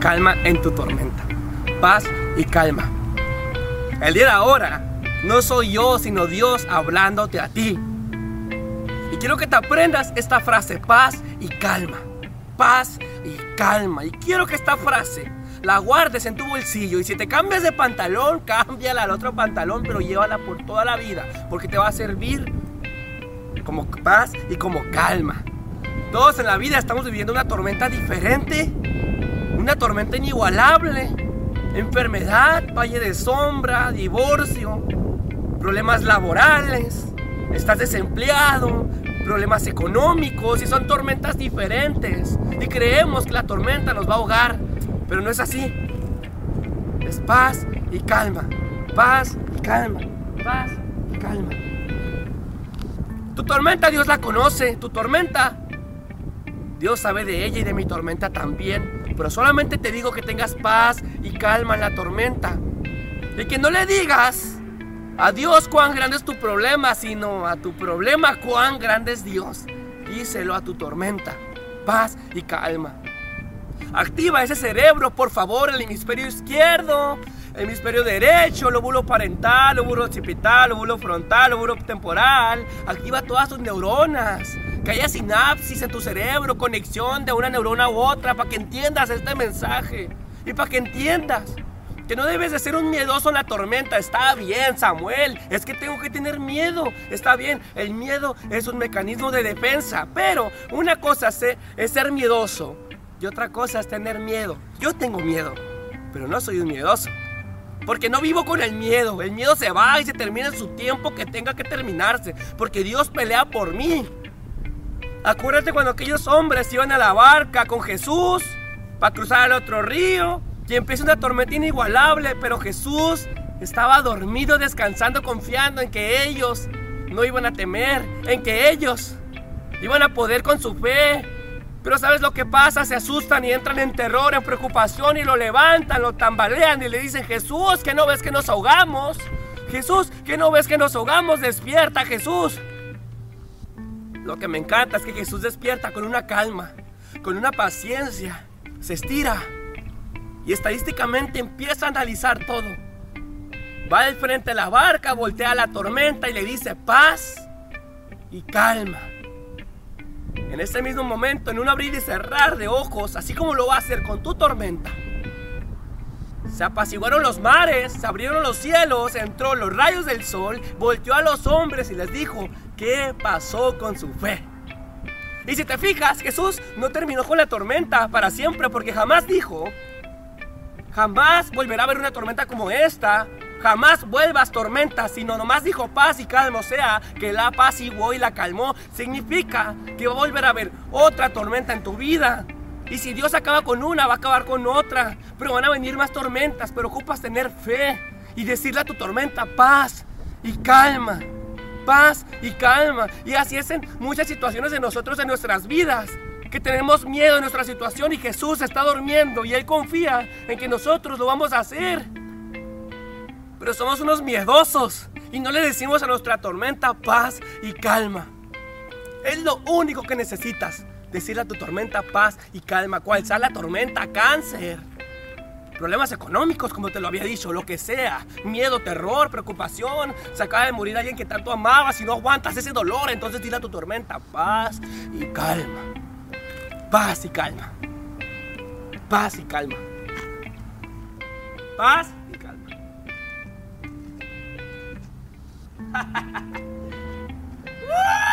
calma en tu tormenta. Paz y calma. El día de ahora no soy yo, sino Dios hablándote a ti. Y quiero que te aprendas esta frase, paz y calma. Paz y calma. Y quiero que esta frase la guardes en tu bolsillo. Y si te cambias de pantalón, cámbiala al otro pantalón, pero llévala por toda la vida. Porque te va a servir como paz y como calma. Todos en la vida estamos viviendo una tormenta diferente. Una tormenta inigualable. Enfermedad, valle de sombra, divorcio, problemas laborales, estás desempleado, problemas económicos y son tormentas diferentes. Y creemos que la tormenta nos va a ahogar, pero no es así. Es paz y calma, paz y calma, paz y calma. Tu tormenta Dios la conoce, tu tormenta Dios sabe de ella y de mi tormenta también. Pero solamente te digo que tengas paz y calma en la tormenta. Y que no le digas a Dios cuán grande es tu problema, sino a tu problema cuán grande es Dios. Díselo a tu tormenta. Paz y calma. Activa ese cerebro, por favor, el hemisferio izquierdo, el hemisferio derecho, lóbulo parental, lóbulo occipital, lóbulo frontal, lóbulo temporal. Activa todas tus neuronas. Que haya sinapsis en tu cerebro, conexión de una neurona u otra, para que entiendas este mensaje. Y para que entiendas que no debes de ser un miedoso en la tormenta. Está bien, Samuel. Es que tengo que tener miedo. Está bien. El miedo es un mecanismo de defensa. Pero una cosa es ser miedoso y otra cosa es tener miedo. Yo tengo miedo, pero no soy un miedoso. Porque no vivo con el miedo. El miedo se va y se termina en su tiempo que tenga que terminarse. Porque Dios pelea por mí. Acuérdate cuando aquellos hombres iban a la barca con Jesús para cruzar el otro río y empieza una tormenta inigualable, pero Jesús estaba dormido, descansando, confiando en que ellos no iban a temer, en que ellos iban a poder con su fe. Pero ¿sabes lo que pasa? Se asustan y entran en terror, en preocupación y lo levantan, lo tambalean y le dicen, Jesús, que no ves que nos ahogamos. Jesús, que no ves que nos ahogamos. Despierta, Jesús. Lo que me encanta es que Jesús despierta con una calma, con una paciencia, se estira y estadísticamente empieza a analizar todo. Va al frente de la barca, voltea la tormenta y le dice paz y calma. En ese mismo momento, en un abrir y cerrar de ojos, así como lo va a hacer con tu tormenta, se apaciguaron los mares, se abrieron los cielos, entró los rayos del sol, volteó a los hombres y les dijo, ¿qué pasó con su fe? Y si te fijas, Jesús no terminó con la tormenta para siempre porque jamás dijo, jamás volverá a haber una tormenta como esta, jamás vuelvas tormenta, sino nomás dijo paz y calma, o sea, que la y y la calmó, significa que va a volver a haber otra tormenta en tu vida. Y si Dios acaba con una, va a acabar con otra. Pero van a venir más tormentas, pero ocupas tener fe y decirle a tu tormenta paz y calma. Paz y calma. Y así es en muchas situaciones de nosotros en nuestras vidas. Que tenemos miedo en nuestra situación y Jesús está durmiendo y Él confía en que nosotros lo vamos a hacer. Pero somos unos miedosos y no le decimos a nuestra tormenta paz y calma. Es lo único que necesitas decirle a tu tormenta paz y calma. ¿Cuál sea la tormenta? Cáncer. Problemas económicos, como te lo había dicho, lo que sea. Miedo, terror, preocupación. Se acaba de morir alguien que tanto amabas y no aguantas ese dolor. Entonces dile a tu tormenta paz y calma. Paz y calma. Paz y calma. Paz y calma.